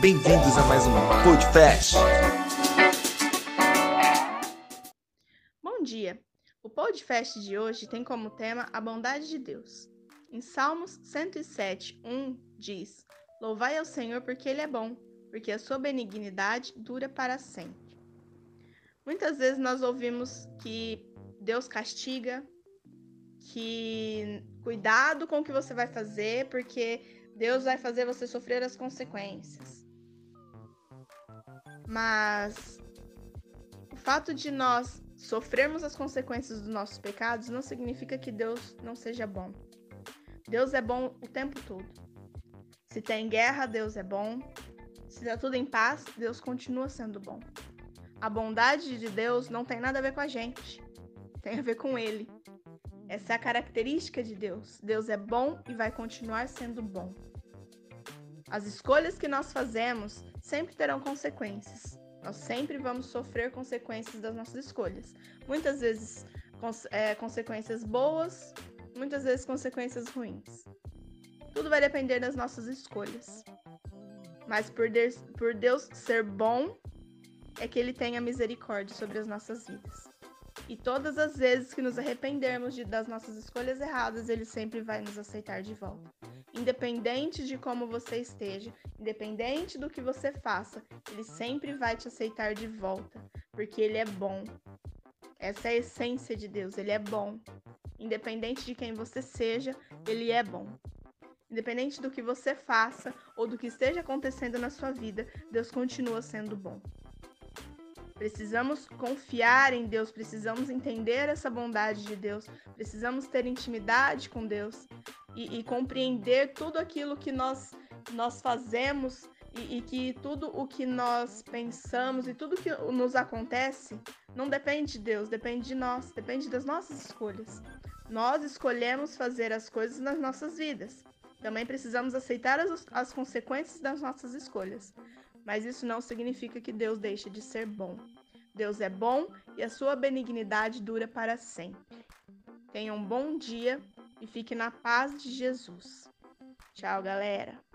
Bem-vindos a mais um Podcast. Bom dia! O podcast de hoje tem como tema a bondade de Deus. Em Salmos 107, 1 diz: Louvai ao Senhor porque Ele é bom, porque a sua benignidade dura para sempre. Muitas vezes nós ouvimos que Deus castiga, que cuidado com o que você vai fazer, porque Deus vai fazer você sofrer as consequências. Mas o fato de nós sofrermos as consequências dos nossos pecados não significa que Deus não seja bom. Deus é bom o tempo todo. Se tem guerra, Deus é bom. Se está tudo em paz, Deus continua sendo bom. A bondade de Deus não tem nada a ver com a gente, tem a ver com Ele. Essa é a característica de Deus. Deus é bom e vai continuar sendo bom. As escolhas que nós fazemos sempre terão consequências. Nós sempre vamos sofrer consequências das nossas escolhas. Muitas vezes é, consequências boas, muitas vezes consequências ruins. Tudo vai depender das nossas escolhas. Mas por Deus, por Deus ser bom, é que Ele tem a misericórdia sobre as nossas vidas. E todas as vezes que nos arrependermos de, das nossas escolhas erradas, Ele sempre vai nos aceitar de volta. Independente de como você esteja, independente do que você faça, Ele sempre vai te aceitar de volta, porque Ele é bom. Essa é a essência de Deus, Ele é bom. Independente de quem você seja, Ele é bom. Independente do que você faça ou do que esteja acontecendo na sua vida, Deus continua sendo bom. Precisamos confiar em Deus, precisamos entender essa bondade de Deus, precisamos ter intimidade com Deus e, e compreender tudo aquilo que nós, nós fazemos e, e, que tudo o que nós pensamos e tudo que nos acontece não depende de Deus, depende de nós, depende das nossas escolhas. Nós escolhemos fazer as coisas nas nossas vidas. Também precisamos aceitar as, as consequências das nossas escolhas mas isso não significa que Deus deixe de ser bom. Deus é bom e a sua benignidade dura para sempre. Tenha um bom dia e fique na paz de Jesus. Tchau, galera!